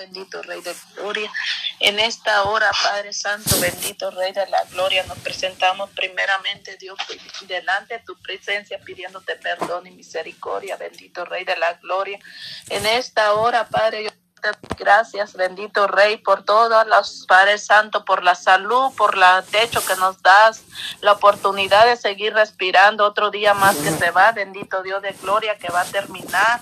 Bendito Rey de Gloria. En esta hora, Padre Santo, bendito Rey de la Gloria, nos presentamos primeramente, Dios, delante de tu presencia, pidiéndote perdón y misericordia, bendito Rey de la Gloria. En esta hora, Padre, yo Gracias, bendito Rey, por todos los Padre Santo, por la salud, por el techo que nos das, la oportunidad de seguir respirando otro día más que se va, bendito Dios de gloria que va a terminar.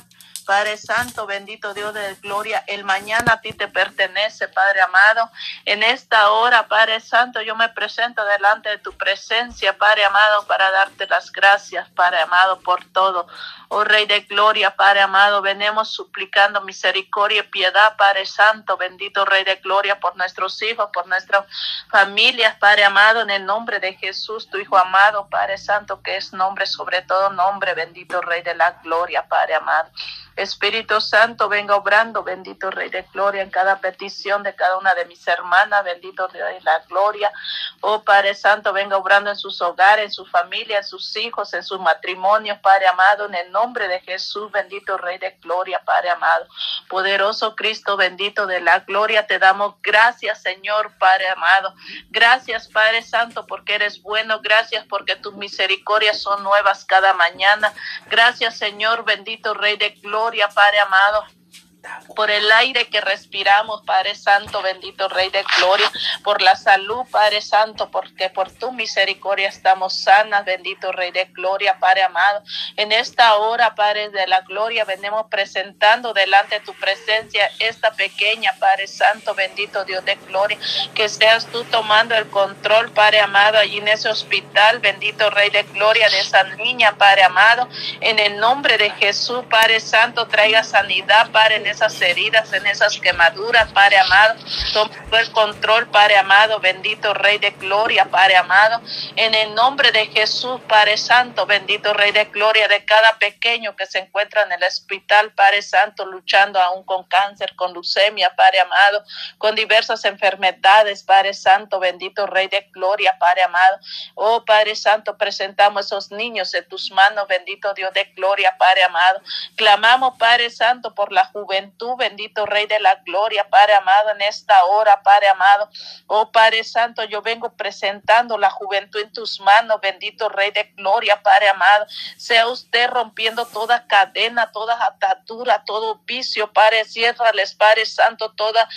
Padre Santo, bendito Dios de gloria, el mañana a ti te pertenece, Padre amado. En esta hora, Padre Santo, yo me presento delante de tu presencia, Padre amado, para darte las gracias, Padre amado, por todo. Oh Rey de gloria, Padre amado, venimos suplicando misericordia y piedad, Padre Santo, bendito Rey de gloria, por nuestros hijos, por nuestras familias, Padre amado, en el nombre de Jesús, tu Hijo amado, Padre Santo, que es nombre sobre todo nombre, bendito Rey de la gloria, Padre amado. Espíritu Santo, venga obrando, bendito Rey de Gloria, en cada petición de cada una de mis hermanas, bendito Rey de la Gloria. Oh Padre Santo, venga obrando en sus hogares, en su familia, en sus hijos, en sus matrimonios, Padre amado, en el nombre de Jesús, bendito Rey de Gloria, Padre amado. Poderoso Cristo, bendito de la Gloria, te damos gracias, Señor, Padre amado. Gracias, Padre Santo, porque eres bueno. Gracias porque tus misericordias son nuevas cada mañana. Gracias, Señor, bendito Rey de Gloria Padre amado por el aire que respiramos, Padre Santo, bendito Rey de Gloria, por la salud, Padre Santo, porque por tu misericordia estamos sanas, bendito Rey de Gloria, Padre amado. En esta hora, Padre de la Gloria, venimos presentando delante de tu presencia esta pequeña, Padre Santo, bendito Dios de Gloria, que seas tú tomando el control, Padre amado, allí en ese hospital, bendito Rey de Gloria, de esa niña, Padre amado, en el nombre de Jesús, Padre Santo, traiga sanidad, Padre, esas heridas, en esas quemaduras, Padre amado. Toma el control, Padre amado, bendito Rey de Gloria, Padre amado. En el nombre de Jesús, Padre Santo, bendito Rey de Gloria, de cada pequeño que se encuentra en el hospital, Padre Santo, luchando aún con cáncer, con leucemia, Padre amado, con diversas enfermedades, Padre Santo, bendito Rey de Gloria, Padre amado. Oh, Padre Santo, presentamos esos niños en tus manos, bendito Dios de Gloria, Padre amado. Clamamos, Padre Santo, por la juventud bendito Rey de la Gloria, Padre amado, en esta hora, Padre amado. Oh Padre Santo, yo vengo presentando la juventud en tus manos, bendito Rey de Gloria, Padre amado. Sea usted rompiendo toda cadena, toda atadura, todo vicio, Padre, ciérrales, Padre Santo, toda,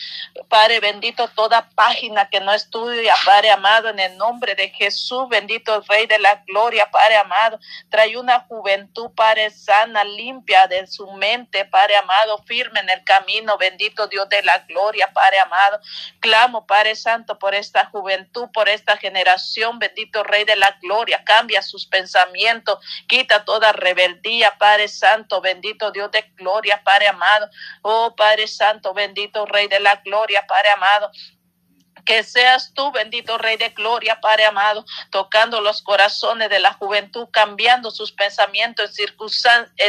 Padre bendito, toda página que no estudia, Padre amado, en el nombre de Jesús, bendito Rey de la Gloria, Padre amado. Trae una juventud, Padre sana, limpia de su mente, Padre amado, firme en el camino, bendito Dios de la gloria, Padre amado. Clamo, Padre Santo, por esta juventud, por esta generación, bendito Rey de la gloria. Cambia sus pensamientos, quita toda rebeldía, Padre Santo, bendito Dios de gloria, Padre amado. Oh, Padre Santo, bendito Rey de la gloria, Padre amado. Que seas tú, bendito Rey de Gloria, Padre amado, tocando los corazones de la juventud, cambiando sus pensamientos,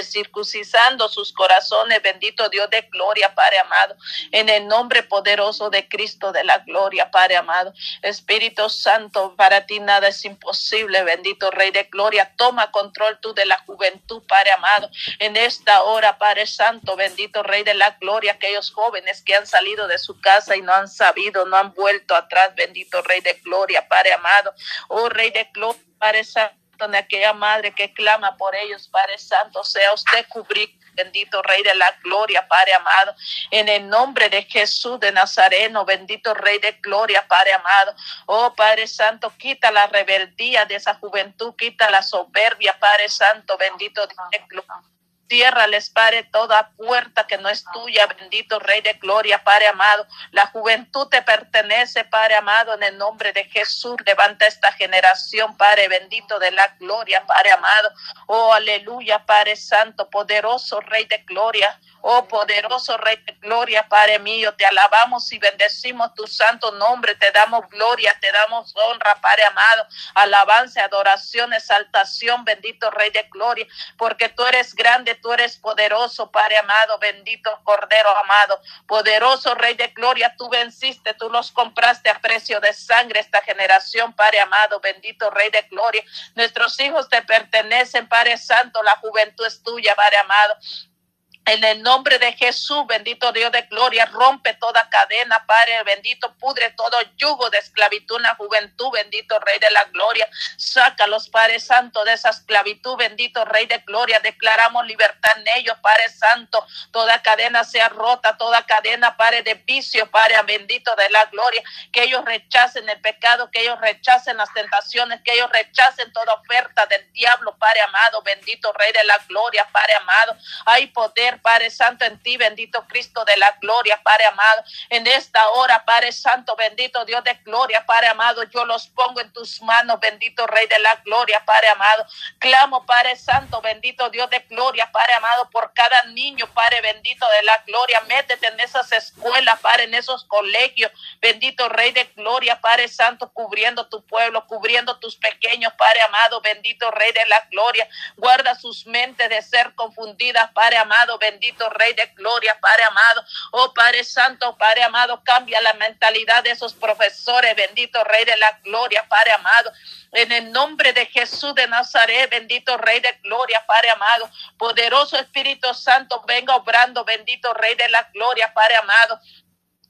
circuncisando sus corazones, bendito Dios de Gloria, Padre amado, en el nombre poderoso de Cristo de la Gloria, Padre amado. Espíritu Santo, para ti nada es imposible, bendito Rey de Gloria, toma control tú de la juventud, Padre amado, en esta hora, Padre Santo, bendito Rey de la Gloria, aquellos jóvenes que han salido de su casa y no han sabido, no han vuelto atrás, bendito Rey de Gloria, Padre amado, oh Rey de Gloria, Padre Santo, de aquella madre que clama por ellos, Padre Santo, sea usted cubrir bendito Rey de la Gloria, Padre amado, en el nombre de Jesús de Nazareno, bendito Rey de Gloria, Padre amado. Oh Padre Santo, quita la rebeldía de esa juventud, quita la soberbia, Padre Santo, bendito Dios les Padre, toda puerta que no es tuya, bendito Rey de Gloria, Padre amado. La juventud te pertenece, Padre amado, en el nombre de Jesús. Levanta esta generación, Padre bendito de la gloria, Padre amado. Oh, aleluya, Padre Santo, poderoso Rey de Gloria. Oh poderoso Rey de Gloria, Padre mío, te alabamos y bendecimos tu santo nombre, te damos gloria, te damos honra, Padre amado, alabanza, adoración, exaltación, bendito Rey de Gloria, porque tú eres grande, tú eres poderoso, Padre amado, bendito Cordero amado, poderoso Rey de Gloria, tú venciste, tú los compraste a precio de sangre esta generación, Padre amado, bendito Rey de Gloria, nuestros hijos te pertenecen, Padre Santo, la juventud es tuya, Padre amado. En el nombre de Jesús, bendito Dios de gloria, rompe toda cadena, Padre bendito, pudre todo yugo de esclavitud en la juventud, bendito Rey de la gloria. Sácalos, Padre Santo, de esa esclavitud, bendito Rey de gloria. Declaramos libertad en ellos, Padre Santo. Toda cadena sea rota, toda cadena, Padre de vicio, Padre bendito de la gloria. Que ellos rechacen el pecado, que ellos rechacen las tentaciones, que ellos rechacen toda oferta del diablo, Padre amado, bendito Rey de la gloria, Padre amado. Hay poder Padre Santo, en ti, bendito Cristo de la gloria, Padre amado. En esta hora, Padre Santo, bendito Dios de gloria, Padre amado, yo los pongo en tus manos, bendito Rey de la gloria, Padre amado. Clamo, Padre Santo, bendito Dios de gloria, Padre amado, por cada niño, Padre bendito de la gloria. Métete en esas escuelas, Padre, en esos colegios, bendito Rey de gloria, Padre Santo, cubriendo tu pueblo, cubriendo tus pequeños, Padre amado, bendito Rey de la gloria. Guarda sus mentes de ser confundidas, Padre amado, bendito Rey de Gloria, Padre amado. Oh Padre Santo, Padre amado, cambia la mentalidad de esos profesores, bendito Rey de la Gloria, Padre amado. En el nombre de Jesús de Nazaret, bendito Rey de Gloria, Padre amado. Poderoso Espíritu Santo, venga obrando, bendito Rey de la Gloria, Padre amado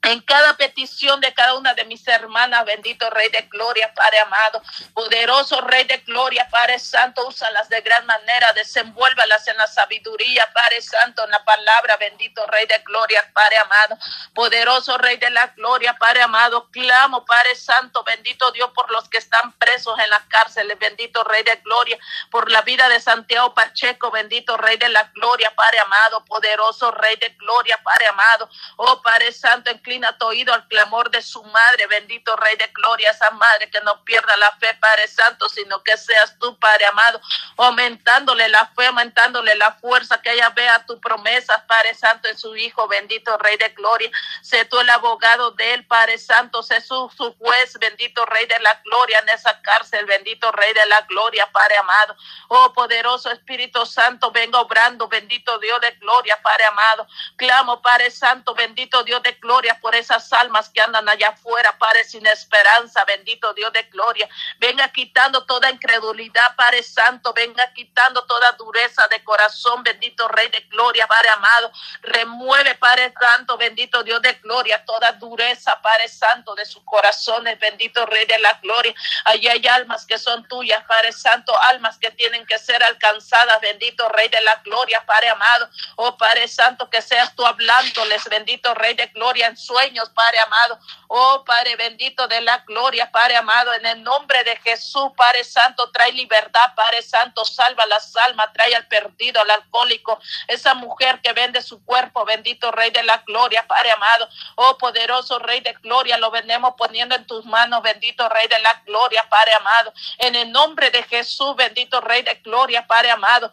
en cada petición de cada una de mis hermanas, bendito Rey de Gloria, Padre amado, poderoso Rey de Gloria, Padre Santo, úsalas de gran manera, desenvuélvalas en la sabiduría, Padre Santo, en la palabra, bendito Rey de Gloria, Padre amado, poderoso Rey de la Gloria, Padre amado, clamo, Padre Santo, bendito Dios, por los que están presos en las cárceles, bendito Rey de Gloria, por la vida de Santiago Pacheco, bendito Rey de la Gloria, Padre amado, poderoso Rey de Gloria, Padre amado, oh Padre Santo, en inclina tu oído al clamor de su madre, bendito Rey de Gloria, esa madre que no pierda la fe, Padre Santo, sino que seas tú, Padre amado, aumentándole la fe, aumentándole la fuerza, que ella vea tu promesa, Padre Santo, en su Hijo, bendito Rey de Gloria, sé tú el abogado de él, Padre Santo, sé su, su juez, bendito Rey de la Gloria, en esa cárcel, bendito Rey de la Gloria, Padre amado, oh poderoso Espíritu Santo, venga obrando, bendito Dios de Gloria, Padre amado, clamo, Padre Santo, bendito Dios de Gloria, por esas almas que andan allá afuera, Padre, sin esperanza, bendito Dios de gloria. Venga quitando toda incredulidad, Padre Santo, venga quitando toda dureza de corazón, bendito Rey de gloria, Padre amado. Remueve, Padre Santo, bendito Dios de gloria, toda dureza, Padre Santo, de sus corazones, bendito Rey de la gloria. Allí hay almas que son tuyas, Padre Santo, almas que tienen que ser alcanzadas, bendito Rey de la gloria, Padre amado. Oh Padre Santo, que seas tú hablándoles, bendito Rey de gloria, en sueños, Padre amado. Oh, Padre bendito de la gloria, Padre amado, en el nombre de Jesús, Padre Santo, trae libertad, Padre Santo, salva las almas, trae al perdido, al alcohólico, esa mujer que vende su cuerpo, bendito Rey de la gloria, Padre amado. Oh, poderoso Rey de gloria, lo venemos poniendo en tus manos, bendito Rey de la gloria, Padre amado. En el nombre de Jesús, bendito Rey de gloria, Padre amado.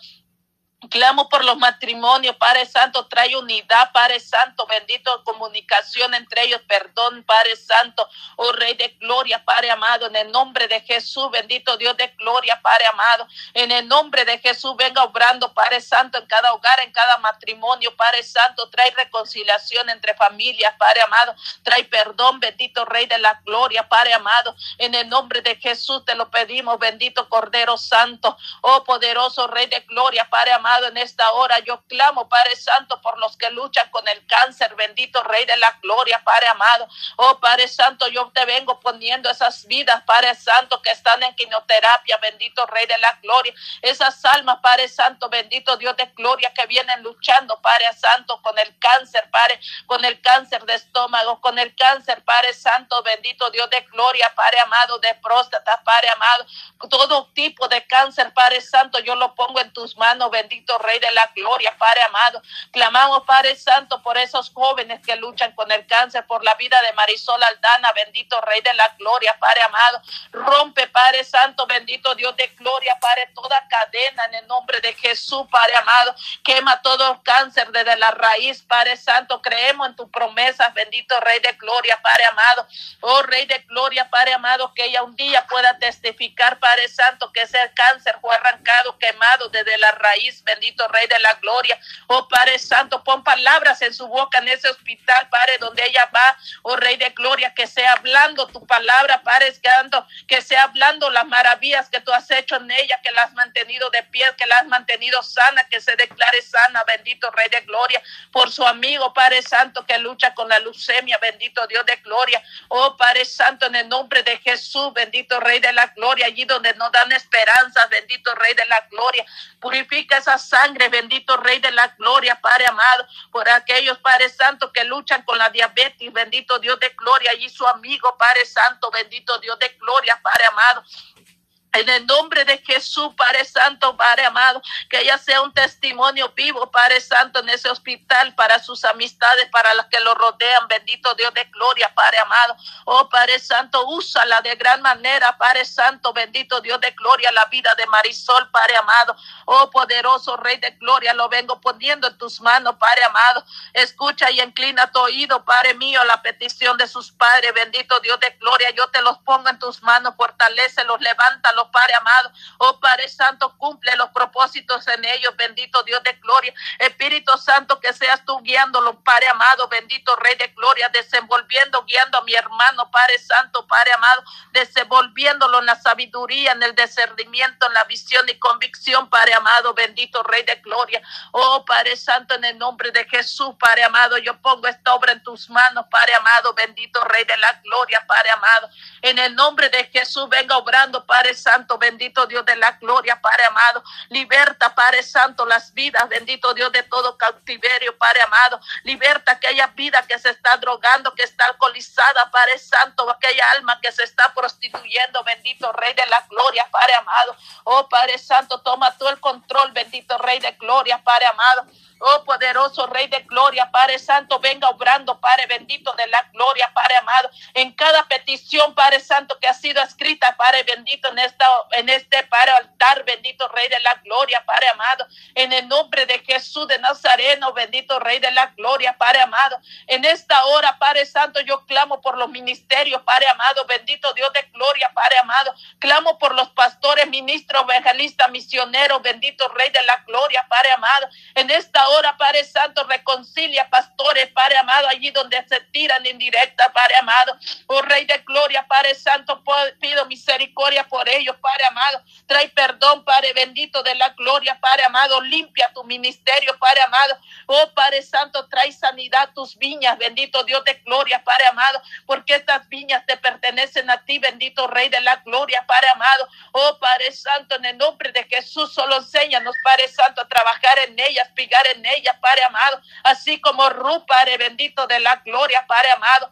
Clamo por los matrimonios, Padre Santo, trae unidad, Padre Santo, bendito comunicación entre ellos, perdón, Padre Santo, oh Rey de gloria, Padre amado, en el nombre de Jesús, bendito Dios de gloria, Padre amado, en el nombre de Jesús, venga obrando, Padre Santo, en cada hogar, en cada matrimonio, Padre Santo, trae reconciliación entre familias, Padre amado, trae perdón, bendito Rey de la gloria, Padre amado, en el nombre de Jesús te lo pedimos, bendito Cordero Santo, oh poderoso Rey de gloria, Padre amado, en esta hora. Yo clamo, Padre Santo, por los que luchan con el cáncer. Bendito Rey de la Gloria, Padre amado. Oh, Padre Santo, yo te vengo poniendo esas vidas, Padre Santo, que están en quimioterapia. Bendito Rey de la Gloria. Esas almas, Padre Santo, bendito Dios de Gloria, que vienen luchando, Padre Santo, con el cáncer, Padre, con el cáncer de estómago, con el cáncer, Padre Santo, bendito Dios de Gloria, Padre amado, de próstata, Padre amado. Todo tipo de cáncer, Padre Santo, yo lo pongo en tus manos, bendito Rey de la Gloria, Padre amado. Clamamos, Padre Santo, por esos jóvenes que luchan con el cáncer, por la vida de Marisol Aldana, bendito Rey de la Gloria, Padre amado. Rompe, Padre Santo, bendito Dios de gloria, Padre, toda cadena en el nombre de Jesús, Padre amado. Quema todo cáncer desde la raíz, Padre Santo. Creemos en tus promesas, bendito Rey de gloria, Padre amado. Oh Rey de gloria, Padre amado, que ella un día pueda testificar, Padre Santo, que ese cáncer fue arrancado, quemado desde la raíz, bendito Rey de la Gloria. Oh Padre Santo, pon palabras en su boca en ese hospital, Padre, donde ella va, oh Rey de Gloria, que sea hablando tu palabra, Padre Santo, que sea hablando las maravillas que tú has hecho en ella, que la has mantenido de pie, que la has mantenido sana, que se declare sana, bendito Rey de Gloria, por su amigo, Padre Santo, que lucha con la leucemia, bendito Dios de Gloria. Oh Padre Santo, en el nombre de Jesús, bendito Rey de la Gloria, allí donde nos dan esperanza, bendito Rey de la Gloria. Purifica esa sangre, bendito Rey de la Gloria, Padre amado, por aquellos, Padre Santo, que luchan con la diabetes, bendito Dios de Gloria, allí su amigo, Padre Santo, bendito Dios de Gloria, Padre amado. En el nombre de Jesús, Padre Santo, Padre amado, que ella sea un testimonio vivo, Padre Santo, en ese hospital para sus amistades, para las que lo rodean. Bendito Dios de gloria, Padre amado. Oh, Padre Santo, úsala de gran manera, Padre Santo, bendito Dios de gloria, la vida de Marisol, Padre amado. Oh, poderoso Rey de gloria, lo vengo poniendo en tus manos, Padre amado. Escucha y inclina tu oído, Padre mío, la petición de sus padres. Bendito Dios de gloria, yo te los pongo en tus manos, los levanta Padre amado. Oh Padre Santo, cumple los propósitos en ellos, bendito Dios de gloria. Espíritu Santo, que seas tú guiándolos, Padre amado, bendito Rey de gloria, desenvolviendo, guiando a mi hermano, Padre Santo, Padre amado, desenvolviéndolo en la sabiduría, en el discernimiento, en la visión y convicción, Padre amado, bendito Rey de gloria. Oh Padre Santo, en el nombre de Jesús, Padre amado, yo pongo esta obra en tus manos, Padre amado, bendito Rey de la gloria, Padre amado. En el nombre de Jesús, venga obrando, Padre Santo Santo, bendito Dios de la gloria, Padre amado. Liberta, Padre Santo, las vidas, bendito Dios de todo cautiverio, Padre amado. Liberta aquella vida que se está drogando, que está alcoholizada, Padre Santo, aquella alma que se está prostituyendo, bendito Rey de la gloria, Padre amado. Oh Padre Santo, toma tú el control, bendito Rey de gloria, Padre amado. Oh poderoso Rey de Gloria, Padre Santo, venga obrando, Padre bendito de la gloria, Padre amado, en cada petición, Padre Santo, que ha sido escrita, Padre bendito, en en este Padre altar, bendito Rey de la gloria, Padre amado, en el nombre de Jesús de Nazareno, bendito Rey de la gloria, Padre amado, en esta hora, Padre Santo, yo clamo por los ministerios, Padre amado, bendito Dios de gloria, Padre amado, clamo por los pastores, ministros, evangelistas, misioneros, bendito Rey de la gloria, Padre amado, en esta ahora, Padre Santo, reconcilia, pastores, Padre amado, allí donde se tiran en directa, Padre amado. Oh Rey de Gloria, Padre Santo, pido misericordia por ellos, Padre amado. Trae perdón, Padre bendito de la gloria, Padre amado. Limpia tu ministerio, Padre amado. Oh Padre Santo, trae sanidad a tus viñas, bendito Dios de gloria, Padre amado, porque estas viñas te pertenecen a ti, bendito Rey de la gloria, Padre amado. Oh Padre Santo, en el nombre de Jesús, solo enséñanos, Padre Santo, a trabajar en ellas, pigar en ella, Padre amado, así como Ru, Padre bendito de la gloria, Padre amado.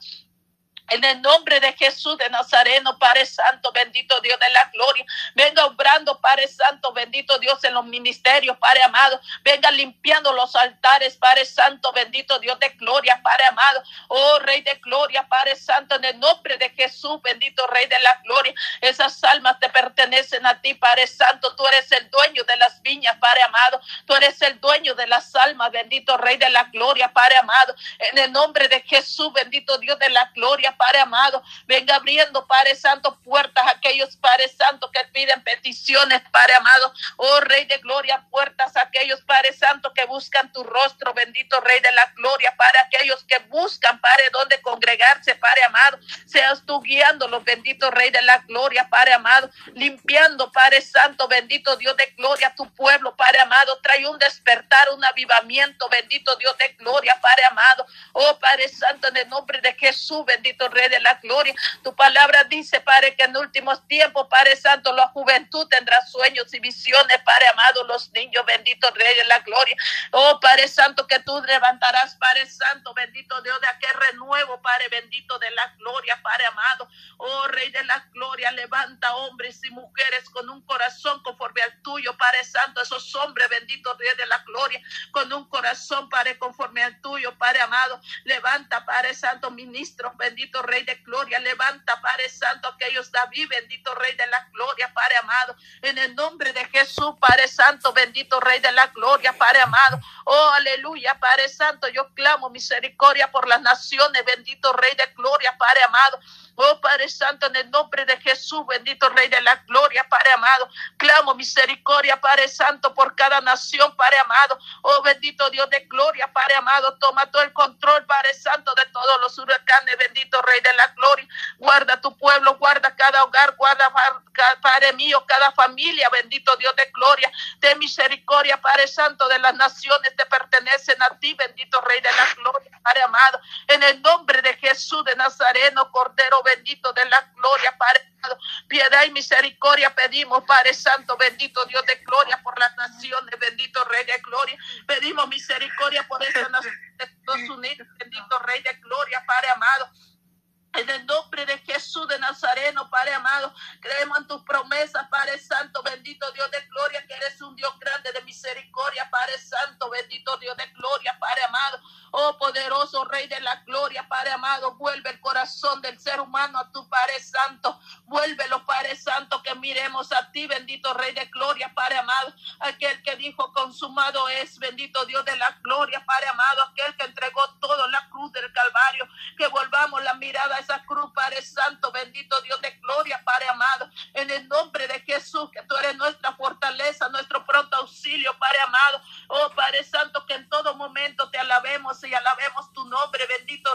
En el nombre de Jesús de Nazareno, Padre Santo, bendito Dios de la gloria. Venga obrando, Padre Santo, bendito Dios en los ministerios, Padre amado. Venga limpiando los altares, Padre Santo, bendito Dios de gloria, Padre amado. Oh Rey de gloria, Padre Santo, en el nombre de Jesús, bendito Rey de la gloria. Esas almas te pertenecen a ti, Padre Santo. Tú eres el dueño de las viñas, Padre amado. Tú eres el dueño de las almas, bendito Rey de la gloria, Padre amado. En el nombre de Jesús, bendito Dios de la gloria, Padre amado. Venga abriendo, Padre Santo, puertas a aquellos, Padre Santo, que piden peticiones, Padre amado. Oh Rey de Gloria, puertas a aquellos, Padre Santo, que buscan tu rostro, bendito Rey de la Gloria, para aquellos que buscan, Padre, donde congregarse, Padre amado. Seas tú guiándolos, bendito Rey de la Gloria, Padre amado. Limpiando, Padre Santo, bendito Dios de Gloria, tu pueblo, Padre amado. Trae un despertar, un avivamiento, bendito Dios de Gloria, Padre amado. Oh Padre Santo, en el nombre de Jesús, bendito Rey de la Gloria. Tu palabra dice, Padre, que en últimos tiempos, Padre Santo, la juventud tendrá sueños y visiones, Padre amado, los niños, bendito Rey de la Gloria. Oh, Padre Santo, que tú levantarás, Padre Santo, bendito Dios, de aquel renuevo, Padre bendito de la gloria, Padre amado. Oh, Rey de la Gloria, levanta hombres y mujeres con un corazón conforme al tuyo, Padre Santo, esos hombres, bendito Rey de la Gloria, con un corazón, Padre, conforme al tuyo, Padre amado. Levanta, Padre Santo, ministros, bendito Rey de Gloria. Levanta, Padre Santo, aquellos David, bendito Rey de la Gloria, Padre amado. En el nombre de Jesús, Padre Santo, bendito Rey de la Gloria, Padre amado. Oh, aleluya, Padre Santo, yo clamo misericordia por las naciones, bendito Rey de Gloria, Padre amado. Oh Padre Santo, en el nombre de Jesús, bendito Rey de la Gloria, Padre amado. Clamo misericordia, Padre Santo, por cada nación, Padre amado. Oh bendito Dios de gloria, Padre amado. Toma todo el control, Padre Santo, de todos los huracanes, bendito Rey de la Gloria. Guarda tu pueblo, guarda cada hogar, guarda, Padre mío, cada familia, bendito Dios de gloria. De misericordia, Padre Santo, de las naciones te pertenecen a ti, bendito Rey de la Gloria, Padre amado. En el nombre de Jesús de Nazareno, Cordero bendito de la gloria, Padre. Piedad y misericordia pedimos, Padre Santo, bendito Dios de gloria por las naciones, bendito Rey de gloria. Pedimos misericordia por esta nación de Estados Unidos, bendito Rey de gloria, Padre amado. En el nombre de Jesús de Nazareno, Padre amado, creemos en tus promesas, Padre Santo, bendito Dios de gloria, que eres un Dios grande de misericordia, Padre Santo, bendito Dios de gloria, Padre amado. Oh poderoso Rey de la gloria, Padre amado, vuelve el corazón del ser humano a tu Padre Santo. Vuélvelo, Padre Santo, que miremos a ti, bendito Rey de gloria, Padre amado. Aquel que dijo consumado es, bendito Dios de la gloria, Padre amado. Aquel que entregó todo en la cruz del Calvario. Que mirada a esa cruz, Padre Santo, bendito Dios de gloria, Padre amado. En el nombre de Jesús, que tú eres nuestra fortaleza, nuestro pronto auxilio, Padre amado. Oh Padre Santo, que en todo momento te alabemos y alabemos tu nombre, bendito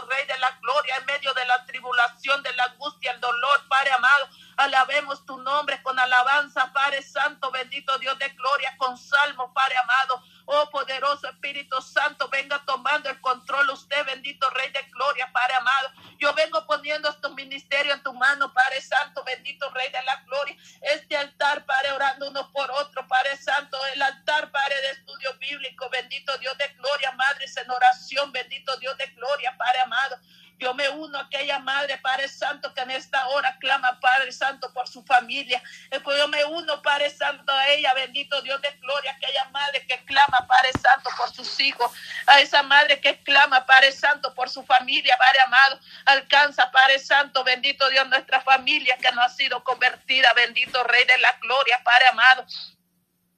familia, Padre amado. Alcanza, Padre Santo, bendito Dios, nuestra familia que no ha sido convertida, bendito Rey de la gloria, Padre amado.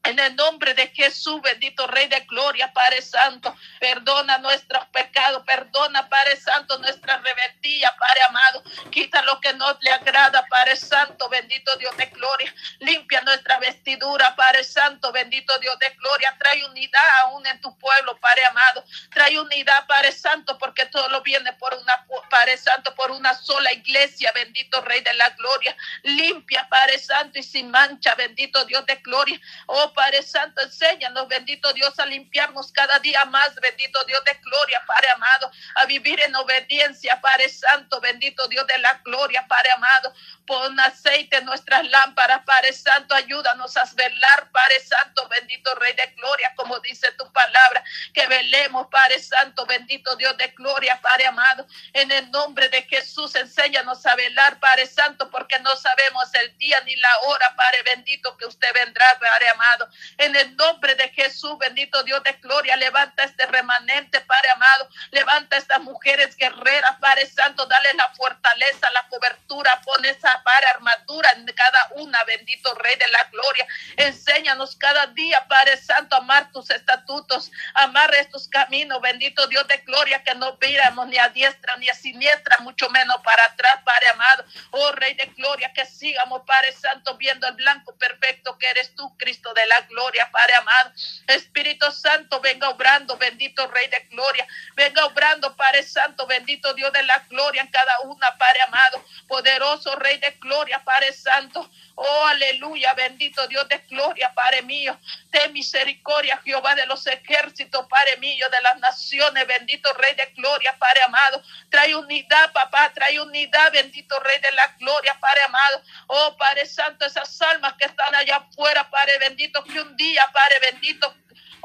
En el nombre de Jesús, bendito Rey de Gloria, Padre Santo, perdona nuestros pecados, perdona, Padre Santo, nuestra rebeldía, Padre amado. Quita lo que no le agrada, Padre Santo, bendito Dios de Gloria. Limpia nuestra vestidura, Padre Santo, bendito Dios de Gloria. Trae unidad aún en tu pueblo, Padre amado. Trae unidad, Padre Santo, porque todo lo viene por una, Padre Santo, por una sola iglesia, bendito Rey de la Gloria. Limpia, Padre Santo, y sin mancha, bendito Dios de Gloria. Oh, Padre Santo, enséñanos, bendito Dios, a limpiarnos cada día más, bendito Dios de gloria, Padre amado, a vivir en obediencia, Padre Santo, bendito Dios de la gloria, Padre amado. Pon aceite en nuestras lámparas, Padre Santo, ayúdanos a velar, Padre Santo, bendito Rey de gloria, como dice tu palabra, que velemos, Padre Santo, bendito Dios de gloria, Padre amado, en el nombre de Jesús, enséñanos a velar, Padre Santo, porque no sabemos el día ni la hora, Padre bendito, que usted vendrá, Padre amado. En el nombre de Jesús, bendito Dios de gloria, levanta este remanente, Padre amado. Levanta estas mujeres guerreras, Padre Santo, dale la fortaleza, la cobertura, pon esa Padre armadura en cada una, bendito Rey de la gloria. Enséñanos cada día, Padre Santo, amar tus estatutos, amar estos caminos, bendito Dios de gloria, que no viramos ni a diestra ni a siniestra, mucho menos para atrás, Padre amado. Oh Rey de gloria, que sigamos, Padre Santo, viendo el blanco perfecto que eres tú, Cristo de la gloria, Padre amado. Espíritu Santo, venga obrando, bendito Rey de gloria. Venga obrando, Padre Santo, bendito Dios de la gloria en cada una, Padre amado. Poderoso Rey de gloria, Padre Santo. Oh, aleluya, bendito Dios de gloria, Padre mío. Ten misericordia, Jehová de los ejércitos, Padre mío, de las naciones, bendito Rey de gloria, Padre amado. Trae unidad, papá, trae unidad, bendito Rey de la gloria, Padre amado. Oh, Padre Santo, esas almas que están allá afuera, Padre bendito, que un día, Padre bendito,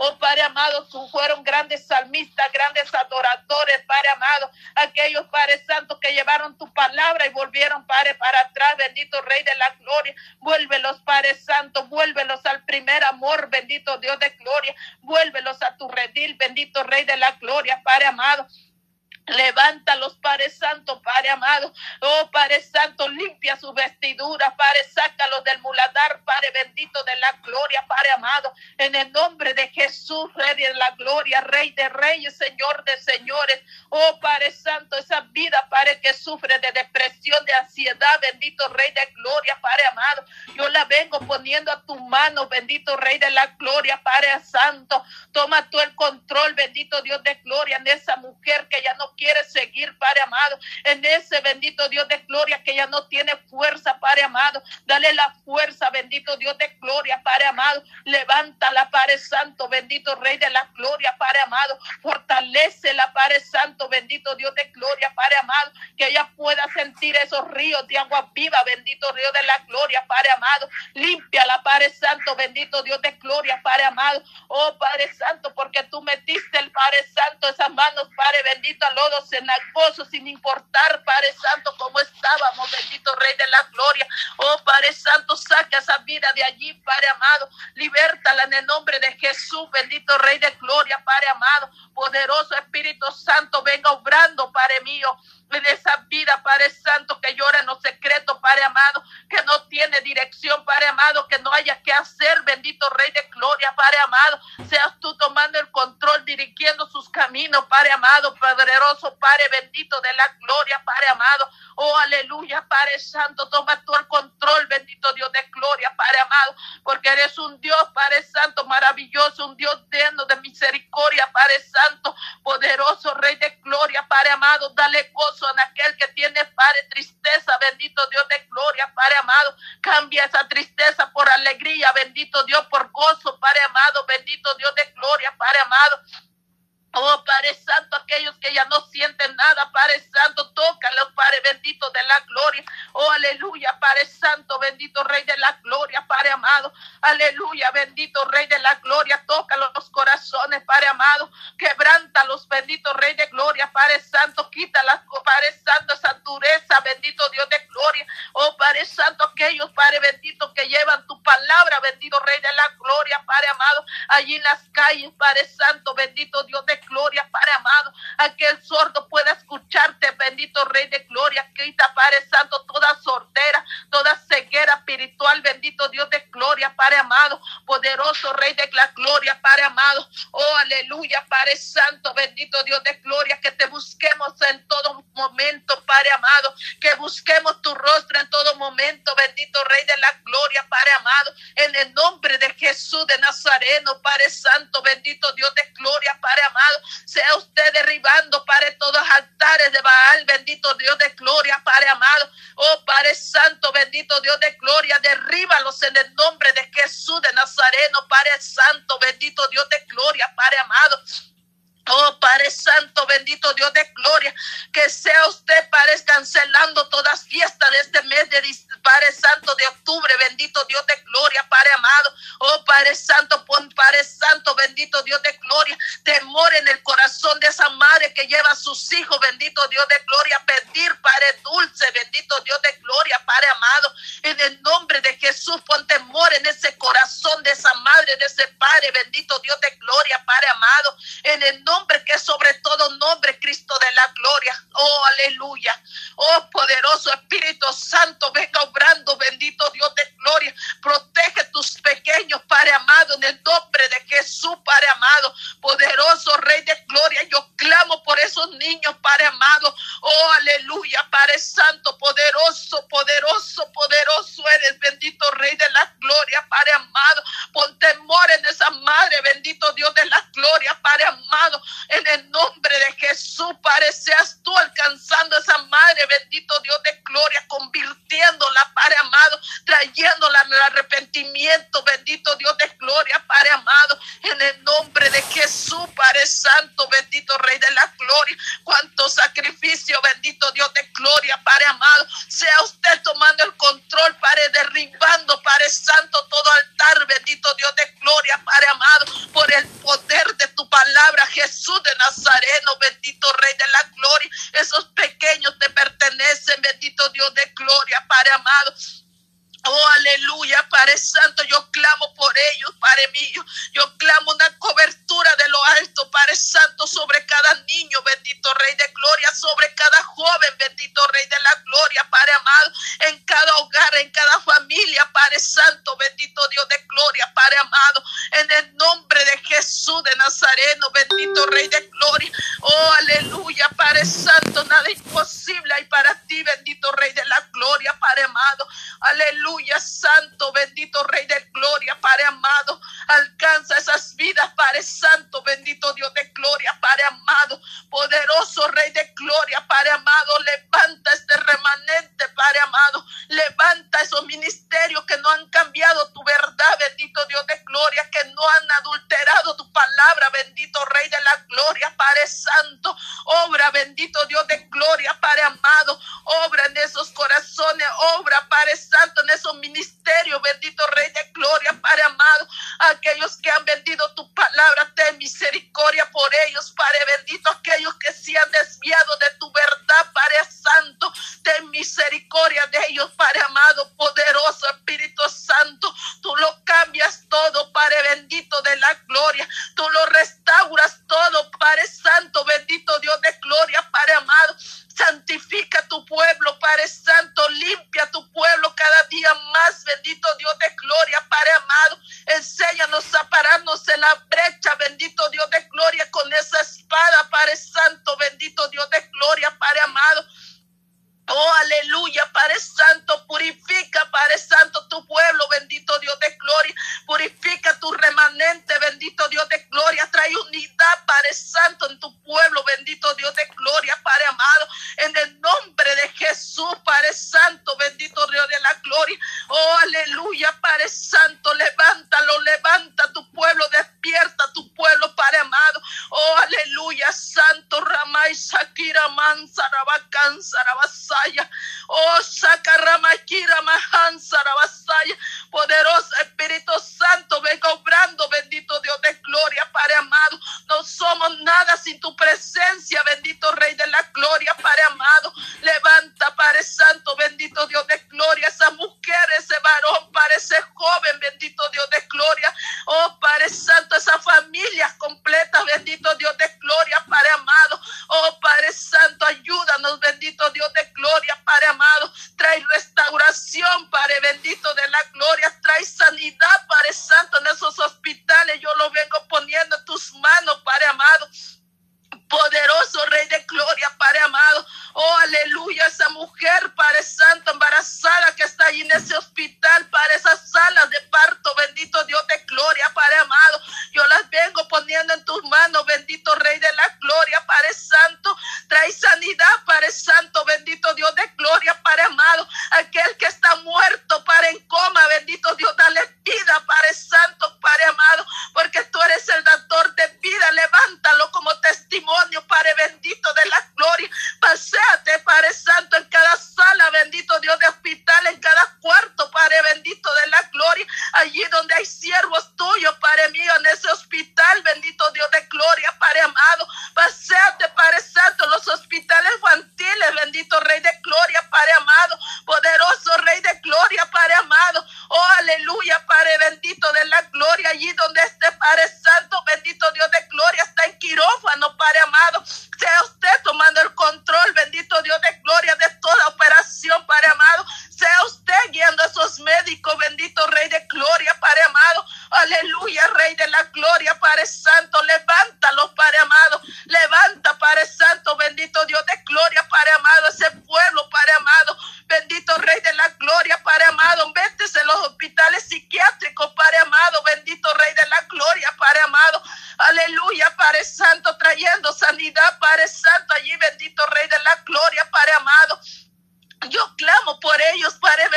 Oh Padre amado, fueron grandes salmistas, grandes adoradores, Padre amado. Aquellos, Padre Santo, que llevaron tu palabra y volvieron, Padre, para atrás. Bendito Rey de la Gloria. Vuélvelos, Padre Santo. Vuélvelos al primer amor, bendito Dios de Gloria. Vuélvelos a tu redil, bendito Rey de la Gloria, Padre amado. Levántalos, Padre Santo, Padre amado. Oh, Padre Santo, limpia su vestidura, Padre, sácalos del muladar, Padre bendito de la gloria, Padre amado. En el nombre de Jesús, Rey de la gloria, Rey de reyes, Señor de señores. Oh, Padre Santo, esa vida, Padre, que sufre de depresión, de ansiedad, bendito Rey de Gloria, Padre amado. Yo la vengo poniendo a tu mano, bendito Rey de la Gloria, Padre Santo. Toma tú el control, bendito Dios de Gloria, en esa mujer que ya no quiere seguir, Padre amado. En ese bendito Dios de Gloria que ya no tiene fuerza, Padre amado. Dale la fuerza, bendito Dios de Gloria, Padre amado. Levántala, Padre Santo, bendito Rey de la Gloria, Padre amado. Fortalece la Padre Santo, bendito Dios de Gloria, Padre amado. Que ella pueda sentir esos ríos de agua viva, bendito Río de la Gloria, Padre amado. Limpia la Padre Santo, bendito Dios de Gloria, Padre amado. Oh Padre Santo, porque tú metiste el Padre Santo, esas manos, Padre bendito, a lodo cenagoso, sin importar, Padre Santo, cómo estábamos, bendito Rey de la Gloria. Oh Padre Santo, saca esa vida de allí, Padre amado. Libertala en el nombre de Jesús, bendito Rey de Gloria, Padre amado. Poderoso Espíritu Santo, venga obrando, Padre mío en esa vida, Padre Santo, que llora en los secretos, Padre amado, que no tiene dirección, Padre amado, que no haya que hacer, bendito Rey de Gloria, Padre amado, seas tú tomando el control, dirigiendo sus caminos, Padre amado, poderoso, Padre bendito de la gloria, Padre amado, oh aleluya, Padre Santo, toma tú el control, bendito Dios de gloria, Padre amado, porque eres un Dios, Padre Santo, maravilloso, un Dios lleno de misericordia, Padre Santo, poderoso Rey de gloria, Padre amado, dale gozo en aquel que tiene, Padre, tristeza, bendito Dios de gloria, Padre amado. Cambia esa tristeza por alegría, bendito Dios, por gozo, Padre amado, bendito Dios de gloria, Padre amado. Oh Padre Santo, aquellos que ya no sienten nada, Padre Santo, tócalos, Padre bendito de la gloria. Oh aleluya, Padre Santo, bendito Rey de la gloria, Padre amado. Aleluya, bendito Rey de la gloria, toca los corazones, Padre amado. Quebrántalos, bendito Rey de gloria, Padre Santo, quítalas, Padre Santo, esa dureza, bendito Dios de gloria. Oh Padre Santo, aquellos, Padre bendito, que llevan tu palabra, bendito Rey de la gloria, Padre amado, allí en las calles, Padre Santo, bendito Dios de gloria, Padre amado, a que el sordo pueda escucharte, bendito Rey de gloria, quita, Padre Santo, toda sordera, toda ceguera espiritual, bendito Dios de gloria, Padre amado, poderoso Rey de la gloria, Padre amado, oh aleluya, Padre Santo, bendito Dios de gloria, que te busquemos en todo momento, Padre amado, que busquemos tu rostro en todo momento, bendito Rey de la gloria, Padre amado, en el nombre de Jesús de Nazareno, Padre Santo, bendito Dios de gloria, Padre amado, sea usted derribando, Padre, todos altares de Baal, bendito Dios de gloria, Padre amado. Oh, Padre Santo, bendito Dios de gloria, derríbalos en el nombre de Jesús de Nazareno, Padre Santo, bendito Dios de gloria, Padre amado. Oh Padre Santo, bendito Dios de gloria, que sea usted, Padre, cancelando todas fiestas de este mes de Padre Santo de octubre, bendito Dios de gloria, Padre amado. Oh Padre Santo, pon Padre Santo, bendito Dios de gloria, temor en el corazón de esa madre que lleva a sus hijos, bendito Dios de gloria, pedir, Padre dulce, bendito Dios de gloria, Padre amado. En el nombre de Jesús, pon temor en ese corazón de esa madre, de ese Padre, bendito Dios de gloria, Padre amado. En el nombre que sobre todo nombre, Cristo de la gloria. Oh, aleluya. Oh, poderoso Espíritu Santo, venga obrando, bendito Dios de gloria. Protege tus pequeños, Padre amado, en el nombre de Jesús, Padre amado. Poderoso Rey de gloria, yo clamo por esos niños, Padre amado. Oh, aleluya, Padre Santo, poderoso, poderoso, poderoso eres, bendito Rey de la gloria, Padre amado. Pon temor en esa madre, bendito Dios de la gloria, Padre amado. En el nombre de Jesús, Padre, seas tú alcanzando esa madre, bendito Dios de gloria, convirtiéndola, Padre amado, trayéndola en el arrepentimiento, bendito Dios de gloria, Padre amado, en el nombre de Jesús, Padre Santo, bendito Rey de la gloria, cuánto sacrificio, bendito Dios de gloria, Padre amado, sea usted tomando el control, cerrarnos en la brecha, bendito Dios, de ese joven, bendito Dios de gloria,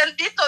bendito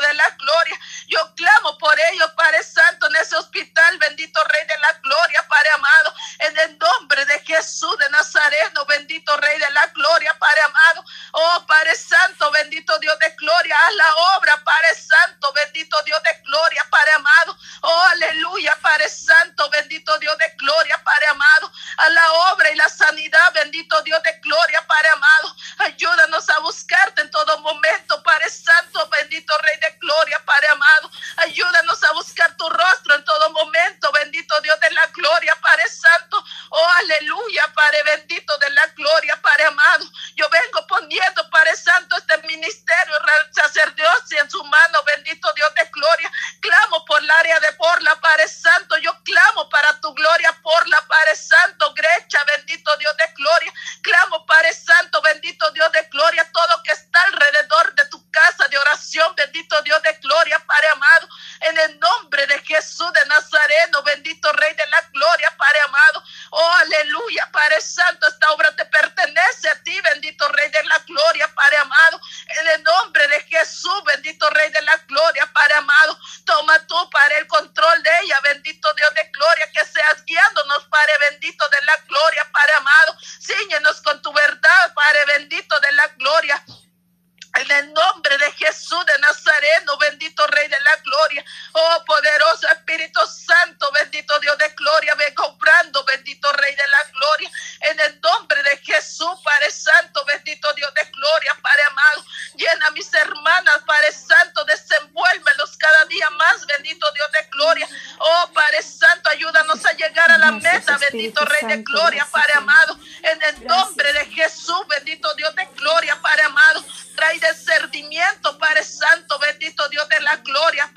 gloria,